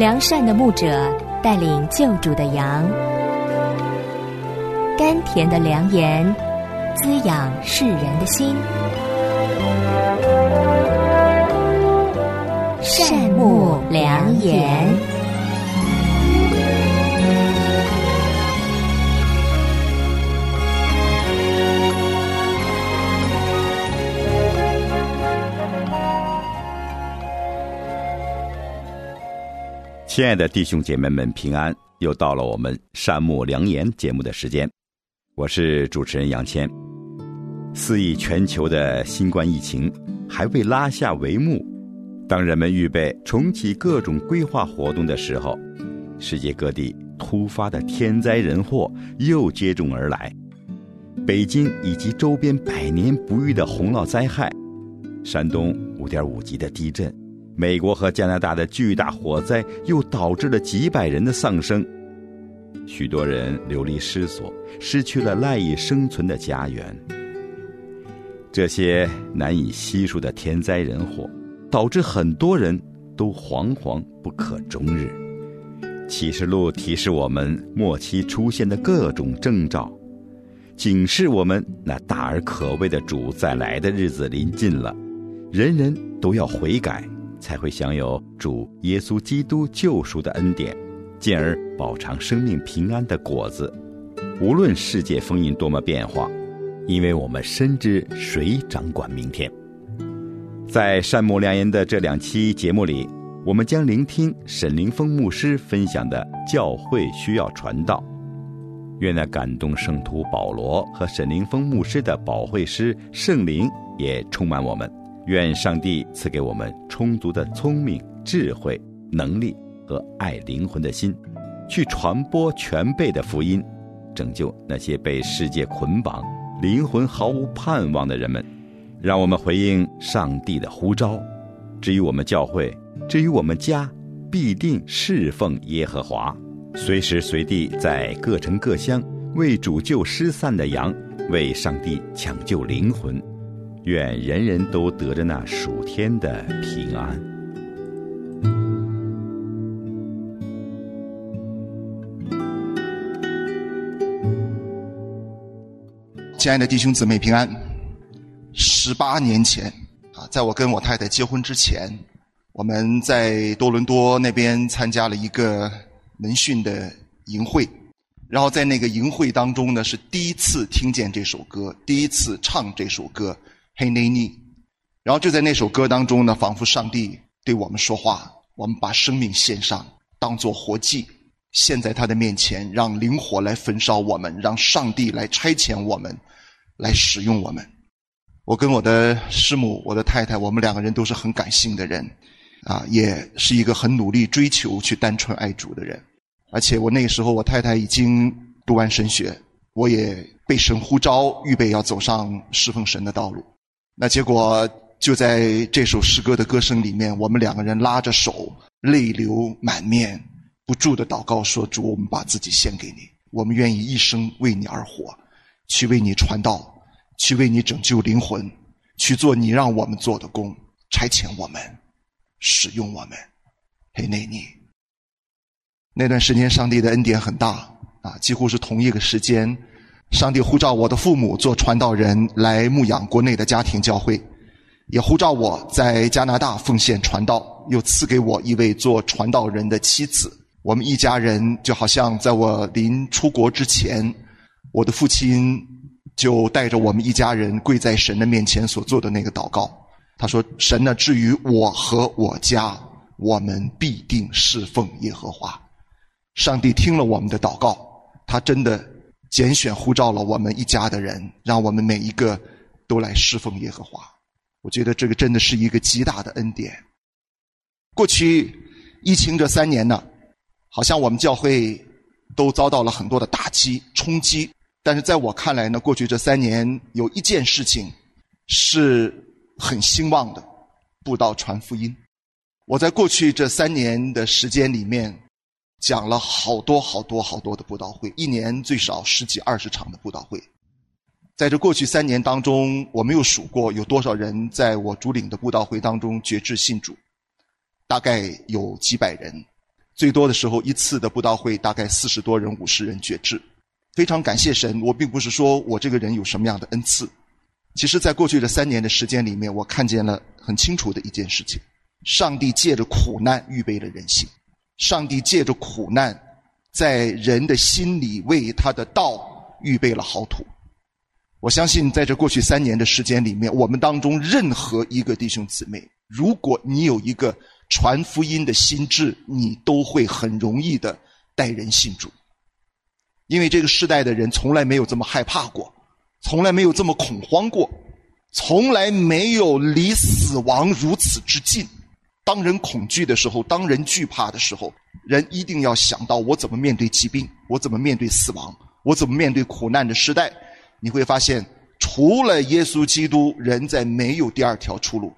良善的牧者带领救主的羊，甘甜的良言滋养世人的心。善牧良言。亲爱的弟兄姐妹们，平安！又到了我们善牧良言节目的时间，我是主持人杨谦。肆意全球的新冠疫情还未拉下帷幕，当人们预备重启各种规划活动的时候，世界各地突发的天灾人祸又接踵而来。北京以及周边百年不遇的洪涝灾害，山东五点五级的地震。美国和加拿大的巨大火灾又导致了几百人的丧生，许多人流离失所，失去了赖以生存的家园。这些难以悉数的天灾人祸，导致很多人都惶惶不可终日。启示录提示我们末期出现的各种征兆，警示我们那大而可畏的主再来的日子临近了，人人都要悔改。才会享有主耶稣基督救赎的恩典，进而饱尝生命平安的果子。无论世界风云多么变化，因为我们深知谁掌管明天。在善牧良言的这两期节目里，我们将聆听沈凌峰牧师分享的《教会需要传道》。愿那感动圣徒保罗和沈凌峰牧师的保惠师圣灵也充满我们。愿上帝赐给我们充足的聪明、智慧、能力和爱灵魂的心，去传播全备的福音，拯救那些被世界捆绑、灵魂毫无盼望的人们。让我们回应上帝的呼召。至于我们教会，至于我们家，必定侍奉耶和华，随时随地在各城各乡为主救失散的羊，为上帝抢救灵魂。愿人人都得着那属天的平安。亲爱的弟兄姊妹平安。十八年前啊，在我跟我太太结婚之前，我们在多伦多那边参加了一个门训的营会，然后在那个营会当中呢，是第一次听见这首歌，第一次唱这首歌。嘿，内尼，然后就在那首歌当中呢，仿佛上帝对我们说话。我们把生命献上，当做活祭，献在他的面前，让灵火来焚烧我们，让上帝来差遣我们，来使用我们。我跟我的师母，我的太太，我们两个人都是很感性的人，啊，也是一个很努力追求去单纯爱主的人。而且我那个时候，我太太已经读完神学，我也被神呼召，预备要走上侍奉神的道路。那结果就在这首诗歌的歌声里面，我们两个人拉着手，泪流满面，不住的祷告说：“主，我们把自己献给你，我们愿意一生为你而活，去为你传道，去为你拯救灵魂，去做你让我们做的工，差遣我们，使用我们。”嘿，内尼。那段时间，上帝的恩典很大啊，几乎是同一个时间。上帝呼召我的父母做传道人来牧养国内的家庭教会，也呼召我在加拿大奉献传道，又赐给我一位做传道人的妻子。我们一家人就好像在我临出国之前，我的父亲就带着我们一家人跪在神的面前所做的那个祷告。他说：“神呢，至于我和我家，我们必定侍奉耶和华。”上帝听了我们的祷告，他真的。拣选呼召了我们一家的人，让我们每一个都来侍奉耶和华。我觉得这个真的是一个极大的恩典。过去疫情这三年呢，好像我们教会都遭到了很多的打击冲击。但是在我看来呢，过去这三年有一件事情是很兴旺的：布道传福音。我在过去这三年的时间里面。讲了好多好多好多的布道会，一年最少十几二十场的布道会。在这过去三年当中，我没有数过有多少人在我主领的布道会当中决志信主，大概有几百人。最多的时候一次的布道会大概四十多人、五十人觉志，非常感谢神。我并不是说我这个人有什么样的恩赐，其实，在过去这三年的时间里面，我看见了很清楚的一件事情：上帝借着苦难预备了人性，上帝借着苦难在人的心里为他的道预备了好土。我相信，在这过去三年的时间里面，我们当中任何一个弟兄姊妹，如果你有一个传福音的心智，你都会很容易的带人信主，因为这个时代的人从来没有这么害怕过。从来没有这么恐慌过，从来没有离死亡如此之近。当人恐惧的时候，当人惧怕的时候，人一定要想到我怎么面对疾病，我怎么面对死亡，我怎么面对苦难的时代。你会发现，除了耶稣基督，人在没有第二条出路。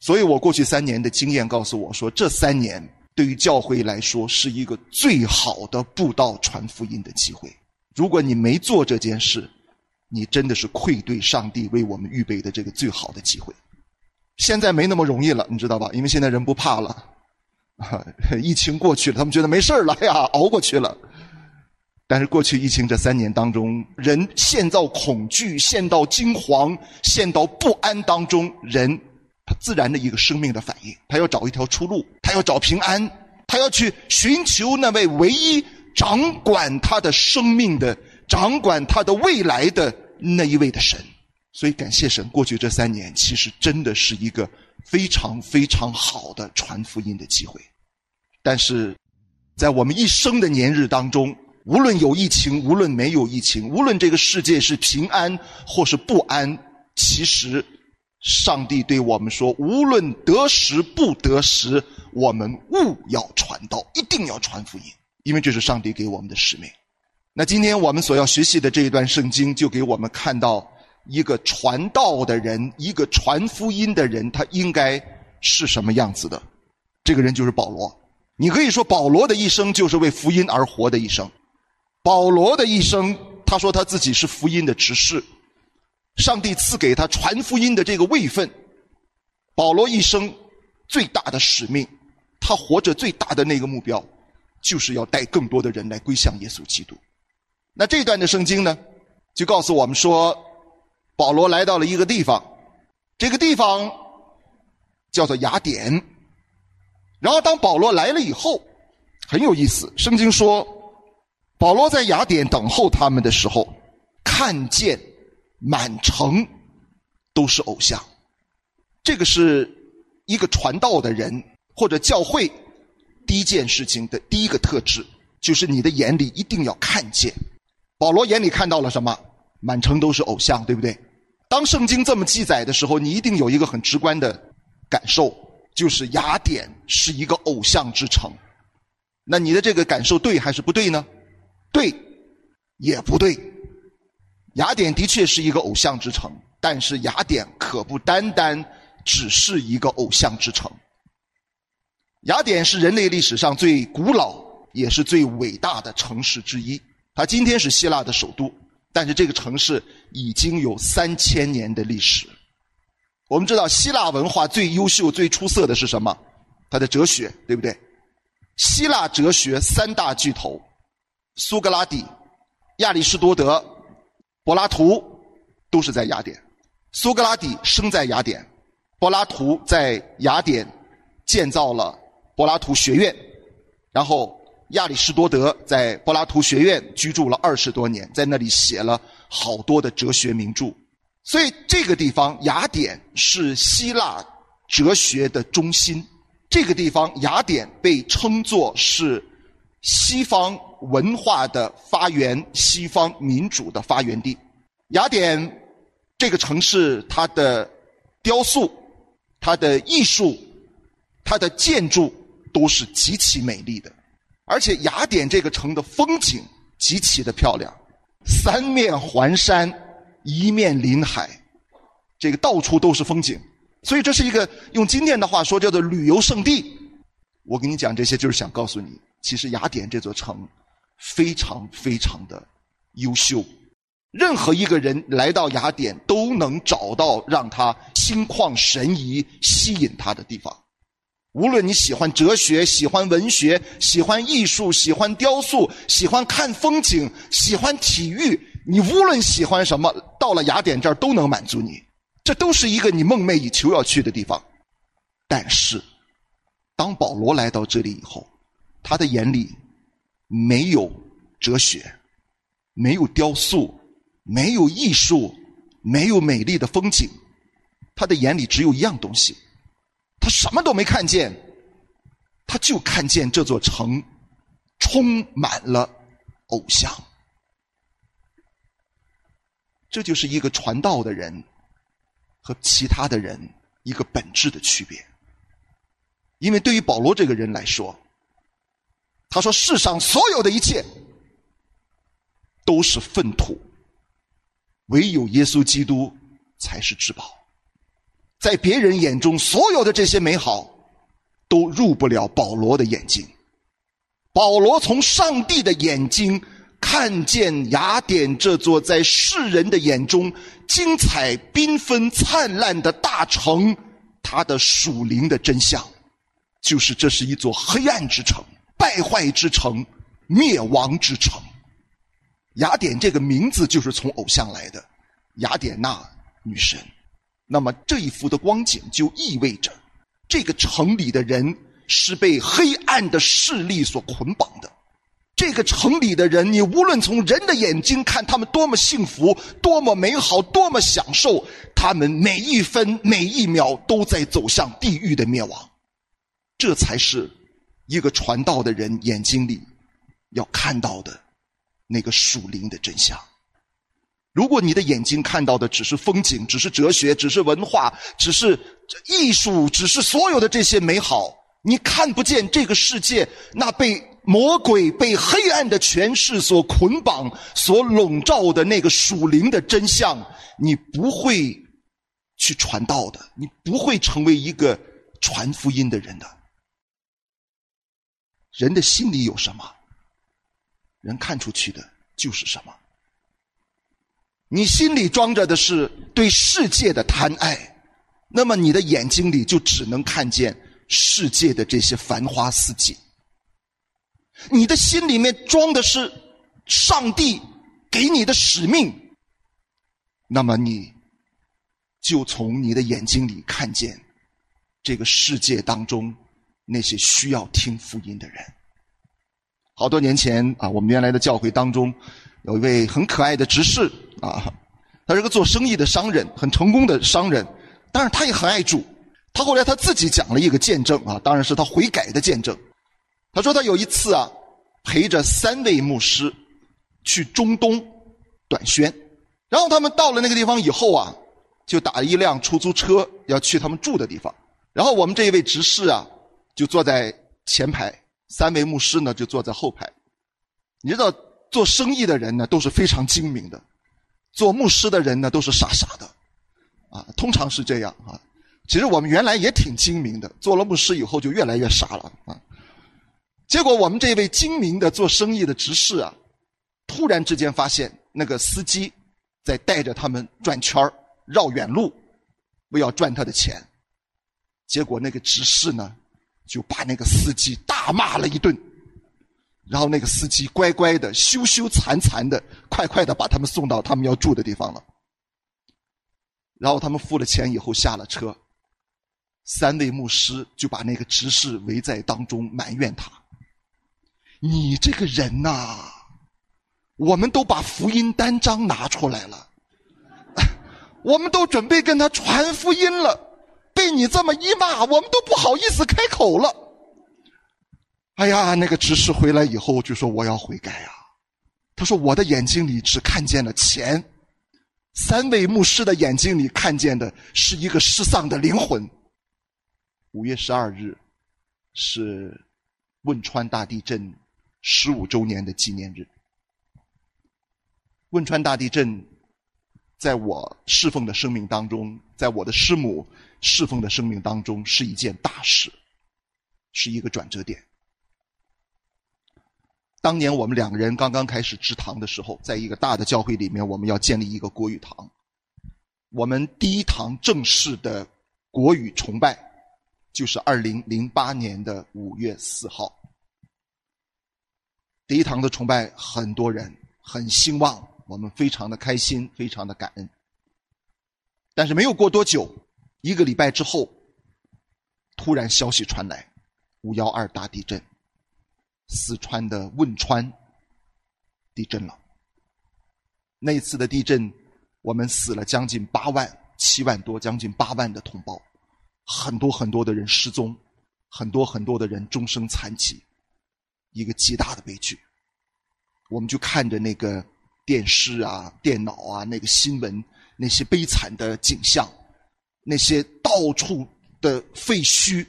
所以我过去三年的经验告诉我说，这三年对于教会来说是一个最好的布道传福音的机会。如果你没做这件事，你真的是愧对上帝为我们预备的这个最好的机会。现在没那么容易了，你知道吧？因为现在人不怕了，疫情过去了，他们觉得没事了呀，熬过去了。但是过去疫情这三年当中，人陷到恐惧、陷到惊惶、陷到不安当中，人他自然的一个生命的反应，他要找一条出路，他要找平安，他要去寻求那位唯一掌管他的生命的。掌管他的未来的那一位的神，所以感谢神，过去这三年其实真的是一个非常非常好的传福音的机会。但是，在我们一生的年日当中，无论有疫情，无论没有疫情，无论这个世界是平安或是不安，其实上帝对我们说：无论得时不得时，我们务要传道，一定要传福音，因为这是上帝给我们的使命。那今天我们所要学习的这一段圣经，就给我们看到一个传道的人，一个传福音的人，他应该是什么样子的？这个人就是保罗。你可以说保罗的一生就是为福音而活的一生。保罗的一生，他说他自己是福音的执事，上帝赐给他传福音的这个位分。保罗一生最大的使命，他活着最大的那个目标，就是要带更多的人来归向耶稣基督。那这段的圣经呢，就告诉我们说，保罗来到了一个地方，这个地方叫做雅典。然后当保罗来了以后，很有意思，圣经说，保罗在雅典等候他们的时候，看见满城都是偶像。这个是一个传道的人或者教会第一件事情的第一个特质，就是你的眼里一定要看见。保罗眼里看到了什么？满城都是偶像，对不对？当圣经这么记载的时候，你一定有一个很直观的感受，就是雅典是一个偶像之城。那你的这个感受对还是不对呢？对，也不对。雅典的确是一个偶像之城，但是雅典可不单单只是一个偶像之城。雅典是人类历史上最古老也是最伟大的城市之一。它今天是希腊的首都，但是这个城市已经有三千年的历史。我们知道，希腊文化最优秀、最出色的是什么？它的哲学，对不对？希腊哲学三大巨头：苏格拉底、亚里士多德、柏拉图，都是在雅典。苏格拉底生在雅典，柏拉图在雅典建造了柏拉图学院，然后。亚里士多德在柏拉图学院居住了二十多年，在那里写了好多的哲学名著。所以这个地方雅典是希腊哲学的中心。这个地方雅典被称作是西方文化的发源、西方民主的发源地。雅典这个城市，它的雕塑、它的艺术、它的建筑都是极其美丽的。而且雅典这个城的风景极其的漂亮，三面环山，一面临海，这个到处都是风景，所以这是一个用今天的话说叫做旅游胜地。我跟你讲这些，就是想告诉你，其实雅典这座城非常非常的优秀，任何一个人来到雅典都能找到让他心旷神怡、吸引他的地方。无论你喜欢哲学、喜欢文学、喜欢艺术、喜欢雕塑、喜欢看风景、喜欢体育，你无论喜欢什么，到了雅典这儿都能满足你。这都是一个你梦寐以求要去的地方。但是，当保罗来到这里以后，他的眼里没有哲学，没有雕塑，没有艺术，没有美丽的风景，他的眼里只有一样东西。他什么都没看见，他就看见这座城充满了偶像。这就是一个传道的人和其他的人一个本质的区别。因为对于保罗这个人来说，他说世上所有的一切都是粪土，唯有耶稣基督才是至宝。在别人眼中，所有的这些美好都入不了保罗的眼睛。保罗从上帝的眼睛看见雅典这座在世人的眼中精彩缤纷灿烂的大城，它的属灵的真相，就是这是一座黑暗之城、败坏之城、灭亡之城。雅典这个名字就是从偶像来的，雅典娜女神。那么这一幅的光景就意味着，这个城里的人是被黑暗的势力所捆绑的。这个城里的人，你无论从人的眼睛看他们多么幸福、多么美好、多么享受，他们每一分每一秒都在走向地狱的灭亡。这才是一个传道的人眼睛里要看到的那个属灵的真相。如果你的眼睛看到的只是风景，只是哲学，只是文化，只是艺术，只是所有的这些美好，你看不见这个世界那被魔鬼、被黑暗的权势所捆绑、所笼罩的那个属灵的真相，你不会去传道的，你不会成为一个传福音的人的。人的心里有什么，人看出去的就是什么。你心里装着的是对世界的贪爱，那么你的眼睛里就只能看见世界的这些繁花似锦。你的心里面装的是上帝给你的使命，那么你就从你的眼睛里看见这个世界当中那些需要听福音的人。好多年前啊，我们原来的教会当中有一位很可爱的执事。啊，他是个做生意的商人，很成功的商人，但是他也很爱主。他后来他自己讲了一个见证啊，当然是他悔改的见证。他说他有一次啊，陪着三位牧师去中东短宣，然后他们到了那个地方以后啊，就打了一辆出租车要去他们住的地方。然后我们这一位执事啊，就坐在前排，三位牧师呢就坐在后排。你知道做生意的人呢都是非常精明的。做牧师的人呢，都是傻傻的，啊，通常是这样啊。其实我们原来也挺精明的，做了牧师以后就越来越傻了啊。结果我们这位精明的做生意的执事啊，突然之间发现那个司机在带着他们转圈绕远路，为要赚他的钱。结果那个执事呢，就把那个司机大骂了一顿。然后那个司机乖乖的、羞羞惭惭的、快快的把他们送到他们要住的地方了。然后他们付了钱以后下了车，三位牧师就把那个执事围在当中埋怨他：“你这个人呐，我们都把福音单张拿出来了，我们都准备跟他传福音了，被你这么一骂，我们都不好意思开口了。”哎呀，那个执事回来以后就说：“我要悔改啊！”他说：“我的眼睛里只看见了钱，三位牧师的眼睛里看见的是一个失丧的灵魂。”五月十二日是汶川大地震十五周年的纪念日。汶川大地震在我侍奉的生命当中，在我的师母侍奉的生命当中是一件大事，是一个转折点。当年我们两个人刚刚开始支堂的时候，在一个大的教会里面，我们要建立一个国语堂。我们第一堂正式的国语崇拜，就是二零零八年的五月四号。第一堂的崇拜，很多人很兴旺，我们非常的开心，非常的感恩。但是没有过多久，一个礼拜之后，突然消息传来，五幺二大地震，四川的汶川地震了。那次的地震，我们死了将近八万、七万多，将近八万的同胞，很多很多的人失踪，很多很多的人终生残疾，一个极大的悲剧。我们就看着那个电视啊、电脑啊，那个新闻，那些悲惨的景象，那些到处的废墟。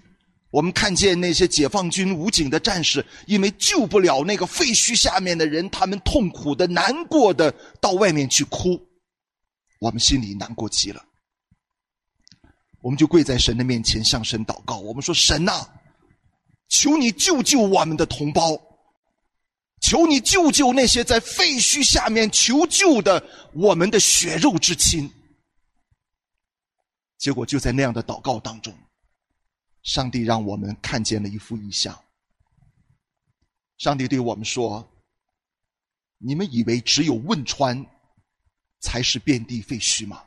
我们看见那些解放军武警的战士，因为救不了那个废墟下面的人，他们痛苦的、难过的到外面去哭，我们心里难过极了。我们就跪在神的面前向神祷告，我们说：“神呐，求你救救我们的同胞，求你救救那些在废墟下面求救的我们的血肉之亲。”结果就在那样的祷告当中。上帝让我们看见了一幅异象。上帝对我们说：“你们以为只有汶川才是遍地废墟吗？”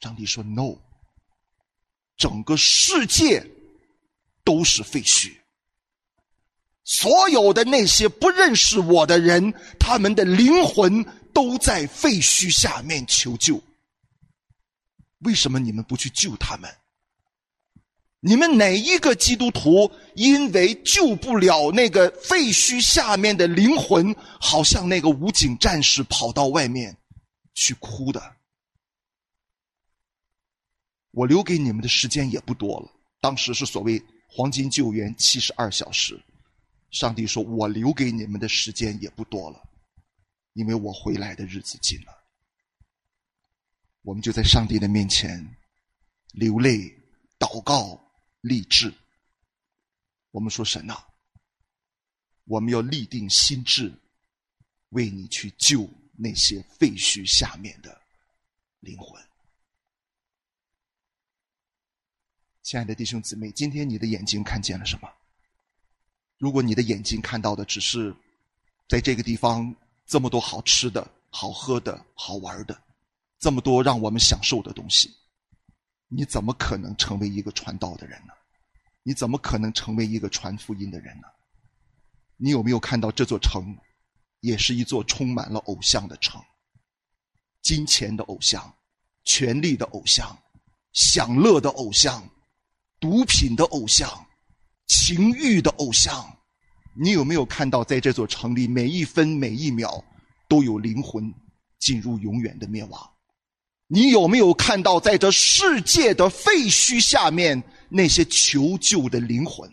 上帝说：“No，整个世界都是废墟。所有的那些不认识我的人，他们的灵魂都在废墟下面求救。为什么你们不去救他们？”你们哪一个基督徒因为救不了那个废墟下面的灵魂，好像那个武警战士跑到外面去哭的？我留给你们的时间也不多了。当时是所谓黄金救援七十二小时，上帝说我留给你们的时间也不多了，因为我回来的日子近了。我们就在上帝的面前流泪祷告。立志，我们说神呐，我们要立定心志，为你去救那些废墟下面的灵魂。亲爱的弟兄姊妹，今天你的眼睛看见了什么？如果你的眼睛看到的只是在这个地方这么多好吃的、好喝的、好玩的，这么多让我们享受的东西。你怎么可能成为一个传道的人呢？你怎么可能成为一个传福音的人呢？你有没有看到这座城，也是一座充满了偶像的城？金钱的偶像，权力的偶像，享乐的偶像，毒品的偶像，情欲的偶像。你有没有看到，在这座城里，每一分每一秒都有灵魂进入永远的灭亡？你有没有看到，在这世界的废墟下面那些求救的灵魂？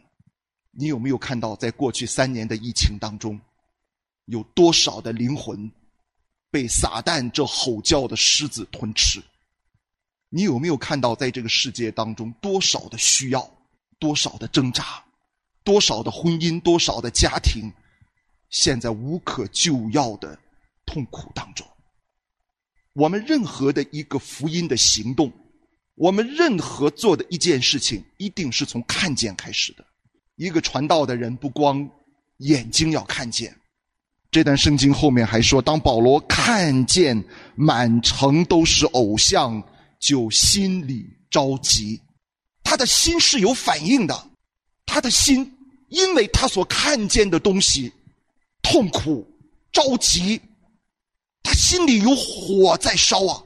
你有没有看到，在过去三年的疫情当中，有多少的灵魂被撒旦这吼叫的狮子吞吃？你有没有看到，在这个世界当中，多少的需要，多少的挣扎，多少的婚姻，多少的家庭，现在无可救药的痛苦当中？我们任何的一个福音的行动，我们任何做的一件事情，一定是从看见开始的。一个传道的人，不光眼睛要看见，这段圣经后面还说，当保罗看见满城都是偶像，就心里着急。他的心是有反应的，他的心因为他所看见的东西痛苦着急。他心里有火在烧啊！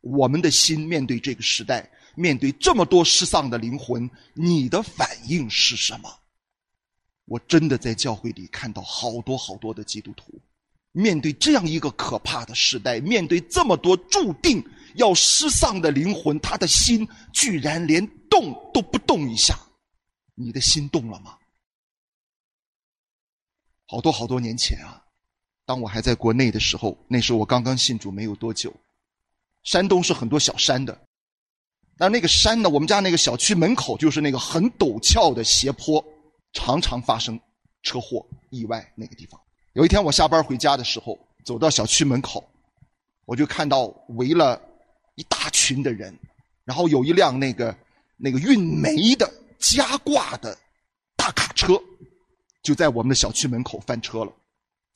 我们的心面对这个时代，面对这么多失丧的灵魂，你的反应是什么？我真的在教会里看到好多好多的基督徒，面对这样一个可怕的时代，面对这么多注定要失丧的灵魂，他的心居然连动都不动一下。你的心动了吗？好多好多年前啊！当我还在国内的时候，那时候我刚刚信主没有多久。山东是很多小山的，那那个山呢？我们家那个小区门口就是那个很陡峭的斜坡，常常发生车祸意外。那个地方，有一天我下班回家的时候，走到小区门口，我就看到围了一大群的人，然后有一辆那个那个运煤的加挂的大卡车，就在我们的小区门口翻车了。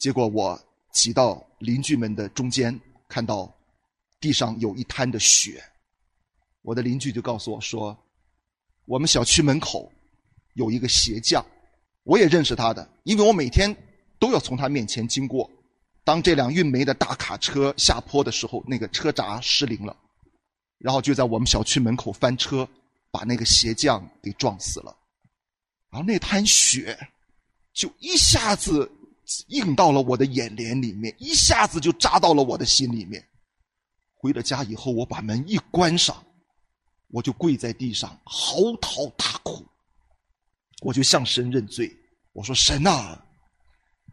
结果我挤到邻居们的中间，看到地上有一滩的血。我的邻居就告诉我说：“我们小区门口有一个鞋匠，我也认识他的，因为我每天都要从他面前经过。当这辆运煤的大卡车下坡的时候，那个车闸失灵了，然后就在我们小区门口翻车，把那个鞋匠给撞死了。然后那滩血就一下子映到了我的眼帘里面，一下子就扎到了我的心里面。回了家以后，我把门一关上。”我就跪在地上嚎啕大哭，我就向神认罪。我说：“神啊，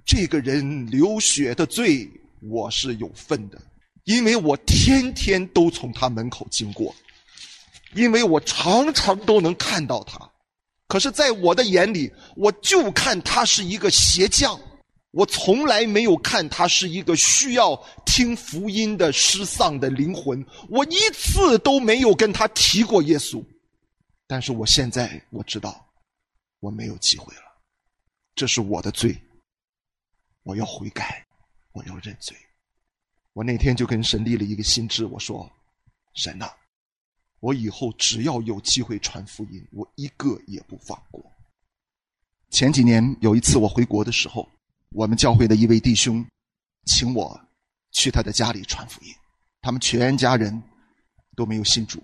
这个人流血的罪我是有份的，因为我天天都从他门口经过，因为我常常都能看到他。可是，在我的眼里，我就看他是一个鞋匠。”我从来没有看他是一个需要听福音的失丧的灵魂，我一次都没有跟他提过耶稣。但是我现在我知道，我没有机会了，这是我的罪，我要悔改，我要认罪。我那天就跟神立了一个心志，我说：“神呐，我以后只要有机会传福音，我一个也不放过。”前几年有一次我回国的时候。我们教会的一位弟兄，请我去他的家里传福音。他们全家人都没有信主，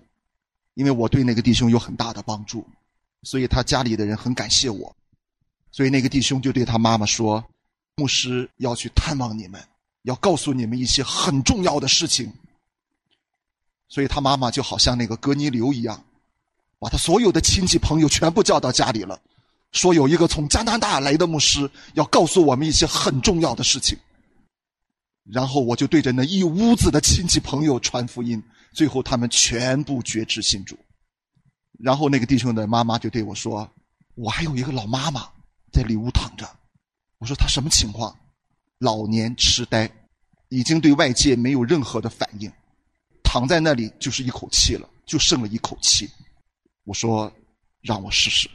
因为我对那个弟兄有很大的帮助，所以他家里的人很感谢我。所以那个弟兄就对他妈妈说：“牧师要去探望你们，要告诉你们一些很重要的事情。”所以他妈妈就好像那个哥尼流一样，把他所有的亲戚朋友全部叫到家里了。说有一个从加拿大来的牧师要告诉我们一些很重要的事情，然后我就对着那一屋子的亲戚朋友传福音，最后他们全部绝志信主。然后那个弟兄的妈妈就对我说：“我还有一个老妈妈在里屋躺着。”我说：“她什么情况？”老年痴呆，已经对外界没有任何的反应，躺在那里就是一口气了，就剩了一口气。我说：“让我试试。”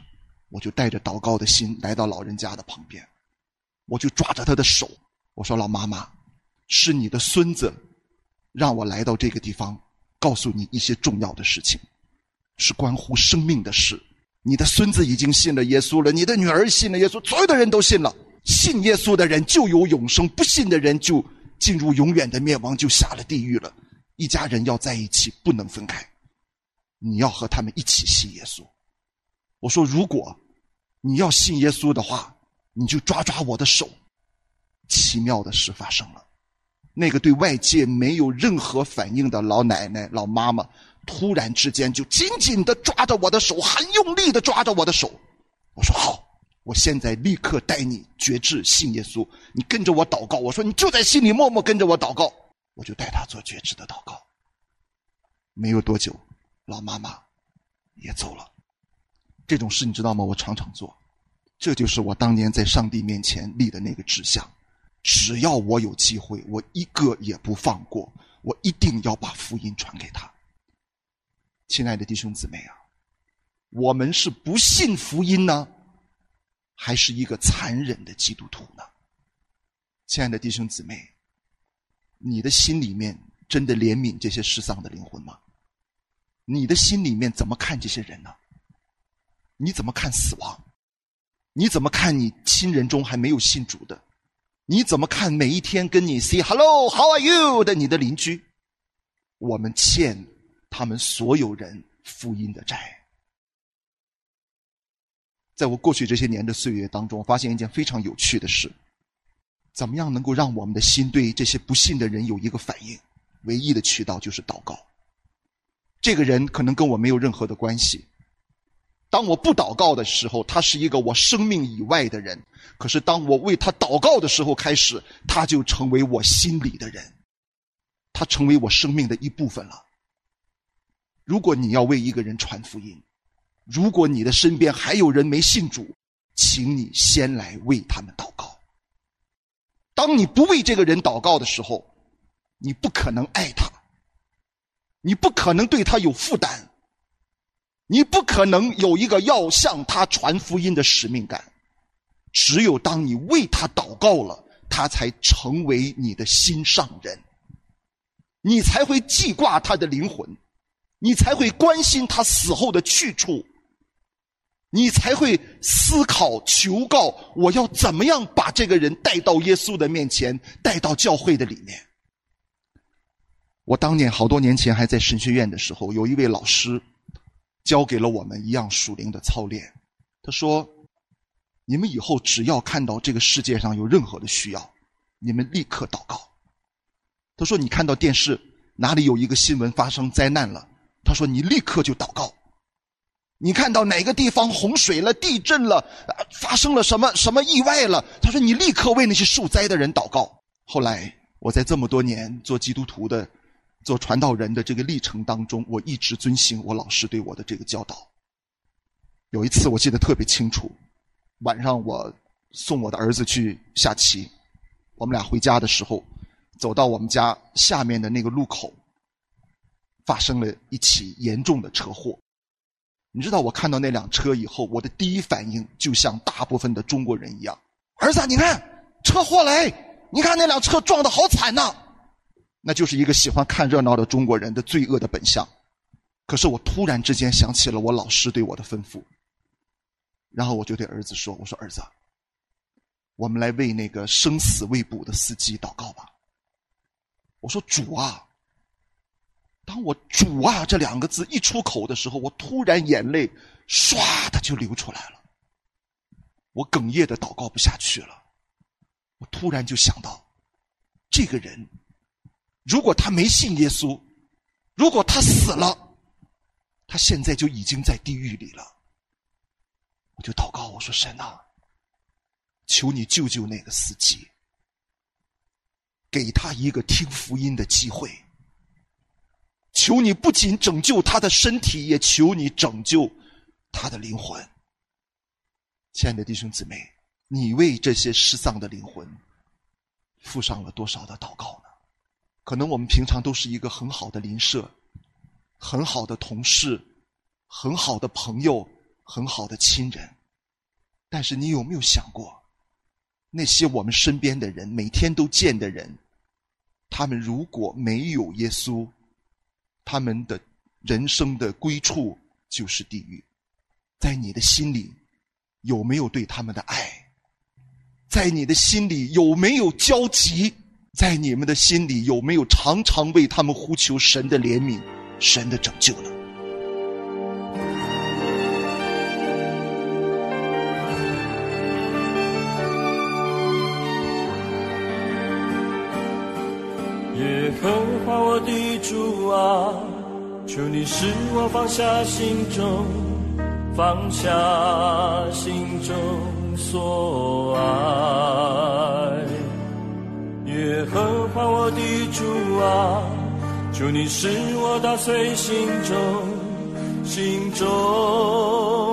我就带着祷告的心来到老人家的旁边，我就抓着他的手，我说：“老妈妈，是你的孙子，让我来到这个地方，告诉你一些重要的事情，是关乎生命的事。你的孙子已经信了耶稣了，你的女儿信了耶稣，所有的人都信了。信耶稣的人就有永生，不信的人就进入永远的灭亡，就下了地狱了。一家人要在一起，不能分开。你要和他们一起信耶稣。”我说：“如果。”你要信耶稣的话，你就抓抓我的手。奇妙的事发生了，那个对外界没有任何反应的老奶奶、老妈妈，突然之间就紧紧的抓着我的手，很用力的抓着我的手。我说好，我现在立刻带你决志信耶稣，你跟着我祷告。我说你就在心里默默跟着我祷告，我就带他做决志的祷告。没有多久，老妈妈也走了。这种事你知道吗？我常常做，这就是我当年在上帝面前立的那个志向。只要我有机会，我一个也不放过，我一定要把福音传给他。亲爱的弟兄姊妹啊，我们是不信福音呢，还是一个残忍的基督徒呢？亲爱的弟兄姊妹，你的心里面真的怜悯这些失丧的灵魂吗？你的心里面怎么看这些人呢？你怎么看死亡？你怎么看你亲人中还没有信主的？你怎么看每一天跟你 say hello how are you 的你的邻居？我们欠他们所有人福音的债。在我过去这些年的岁月当中，发现一件非常有趣的事：怎么样能够让我们的心对这些不信的人有一个反应？唯一的渠道就是祷告。这个人可能跟我没有任何的关系。当我不祷告的时候，他是一个我生命以外的人；可是当我为他祷告的时候，开始他就成为我心里的人，他成为我生命的一部分了。如果你要为一个人传福音，如果你的身边还有人没信主，请你先来为他们祷告。当你不为这个人祷告的时候，你不可能爱他，你不可能对他有负担。你不可能有一个要向他传福音的使命感。只有当你为他祷告了，他才成为你的心上人，你才会记挂他的灵魂，你才会关心他死后的去处，你才会思考求告，我要怎么样把这个人带到耶稣的面前，带到教会的里面。我当年好多年前还在神学院的时候，有一位老师教给了我们一样属灵的操练，他说。你们以后只要看到这个世界上有任何的需要，你们立刻祷告。他说：“你看到电视哪里有一个新闻发生灾难了？”他说：“你立刻就祷告。”你看到哪个地方洪水了、地震了、发生了什么什么意外了？他说：“你立刻为那些受灾的人祷告。”后来我在这么多年做基督徒的、做传道人的这个历程当中，我一直遵循我老师对我的这个教导。有一次我记得特别清楚。晚上我送我的儿子去下棋，我们俩回家的时候，走到我们家下面的那个路口，发生了一起严重的车祸。你知道我看到那辆车以后，我的第一反应就像大部分的中国人一样：“儿子，你看车祸嘞！你看那辆车撞的好惨呐！”那就是一个喜欢看热闹的中国人的罪恶的本相。可是我突然之间想起了我老师对我的吩咐。然后我就对儿子说：“我说儿子，我们来为那个生死未卜的司机祷告吧。”我说：“主啊！”当我“主啊”这两个字一出口的时候，我突然眼泪唰的就流出来了。我哽咽的祷告不下去了。我突然就想到，这个人如果他没信耶稣，如果他死了，他现在就已经在地狱里了。我就祷告，我说神啊，求你救救那个司机，给他一个听福音的机会。求你不仅拯救他的身体，也求你拯救他的灵魂。亲爱的弟兄姊妹，你为这些失丧的灵魂付上了多少的祷告呢？可能我们平常都是一个很好的邻舍，很好的同事，很好的朋友。很好的亲人，但是你有没有想过，那些我们身边的人，每天都见的人，他们如果没有耶稣，他们的人生的归处就是地狱。在你的心里，有没有对他们的爱？在你的心里有没有焦急？在你们的心里有没有常常为他们呼求神的怜悯、神的拯救呢？耶和华我的主啊，求你使我放下心中，放下心中所爱。耶和华我的主啊，求你使我打碎心中，心中